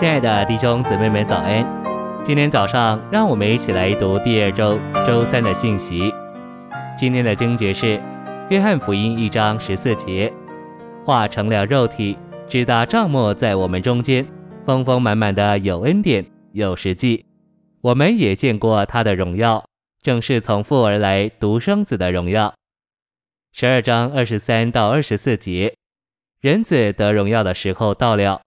亲爱的弟兄姊妹们，早安！今天早上，让我们一起来读第二周周三的信息。今天的经节是《约翰福音》一章十四节：“化成了肉体，直达帐幕在我们中间，丰丰满满的有恩典有实际。我们也见过他的荣耀，正是从父而来独生子的荣耀。”十二章二十三到二十四节：“人子得荣耀的时候到了。”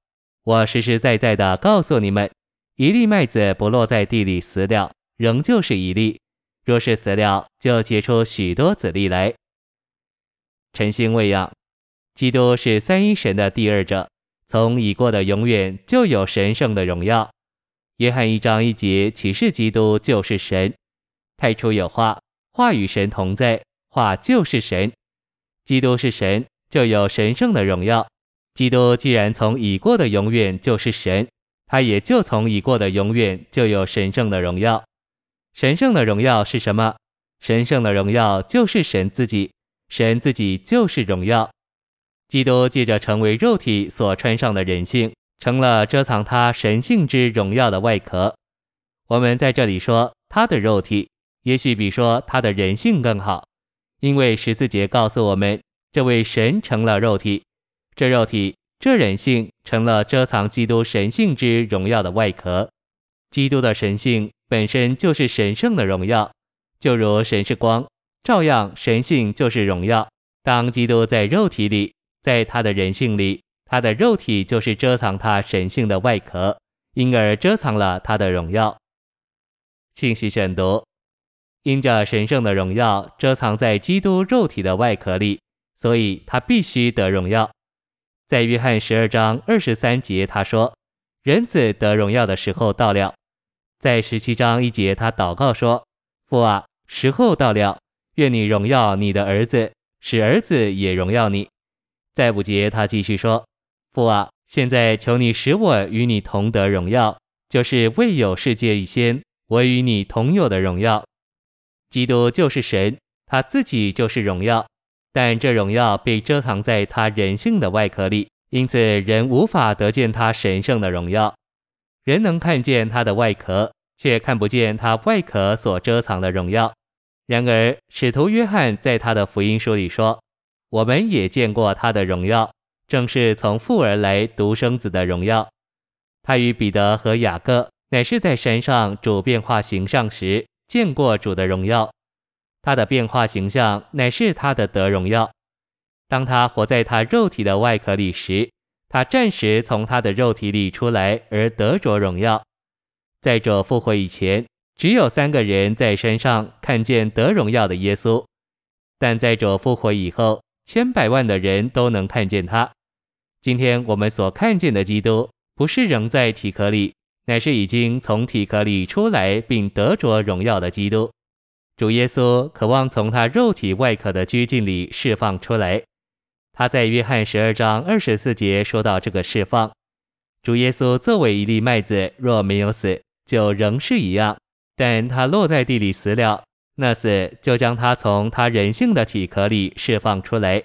我实实在在的告诉你们，一粒麦子不落在地里死了，仍旧是一粒；若是死了，就结出许多子粒来。晨星喂养，基督是三一神的第二者，从已过的永远就有神圣的荣耀。约翰一章一节启示基督就是神。太初有话，话与神同在，话就是神。基督是神，就有神圣的荣耀。基督既然从已过的永远就是神，他也就从已过的永远就有神圣的荣耀。神圣的荣耀是什么？神圣的荣耀就是神自己，神自己就是荣耀。基督借着成为肉体所穿上的人性，成了遮藏他神性之荣耀的外壳。我们在这里说他的肉体，也许比说他的人性更好，因为十字节告诉我们，这位神成了肉体。这肉体，这人性成了遮藏基督神性之荣耀的外壳。基督的神性本身就是神圣的荣耀，就如神是光，照样神性就是荣耀。当基督在肉体里，在他的人性里，他的肉体就是遮藏他神性的外壳，因而遮藏了他的荣耀。信息选读：因着神圣的荣耀遮藏在基督肉体的外壳里，所以他必须得荣耀。在约翰十二章二十三节，他说：“人子得荣耀的时候到了。”在十七章一节，他祷告说：“父啊，时候到了，愿你荣耀你的儿子，使儿子也荣耀你。”在五节，他继续说：“父啊，现在求你使我与你同得荣耀，就是未有世界以先，我与你同有的荣耀。基督就是神，他自己就是荣耀。”但这荣耀被遮藏在他人性的外壳里，因此人无法得见他神圣的荣耀。人能看见他的外壳，却看不见他外壳所遮藏的荣耀。然而，使徒约翰在他的福音书里说：“我们也见过他的荣耀，正是从父而来独生子的荣耀。他与彼得和雅各乃是在山上主变化形象时见过主的荣耀。”他的变化形象乃是他的得荣耀。当他活在他肉体的外壳里时，他暂时从他的肉体里出来而得着荣耀。在主复活以前，只有三个人在山上看见得荣耀的耶稣；但在主复活以后，千百万的人都能看见他。今天我们所看见的基督，不是仍在体壳里，乃是已经从体壳里出来并得着荣耀的基督。主耶稣渴望从他肉体外壳的拘禁里释放出来。他在约翰十二章二十四节说到这个释放。主耶稣作为一粒麦子，若没有死，就仍是一样；但他落在地里死了，那死就将他从他人性的体壳里释放出来。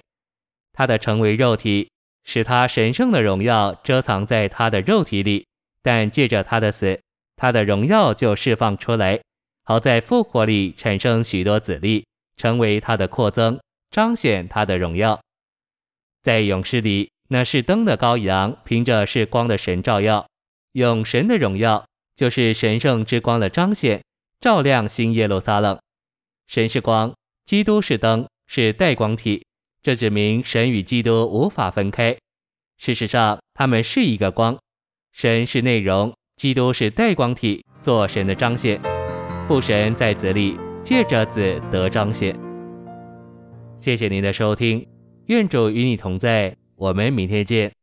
他的成为肉体，使他神圣的荣耀遮藏在他的肉体里，但借着他的死，他的荣耀就释放出来。好在复活里产生许多子粒，成为他的扩增，彰显他的荣耀。在勇士里，那是灯的羔羊，凭着是光的神照耀，用神的荣耀，就是神圣之光的彰显，照亮新耶路撒冷。神是光，基督是灯，是带光体，这指明神与基督无法分开。事实上，他们是一个光。神是内容，基督是带光体，做神的彰显。父神在子里，借着子得彰显。谢谢您的收听，愿主与你同在，我们明天见。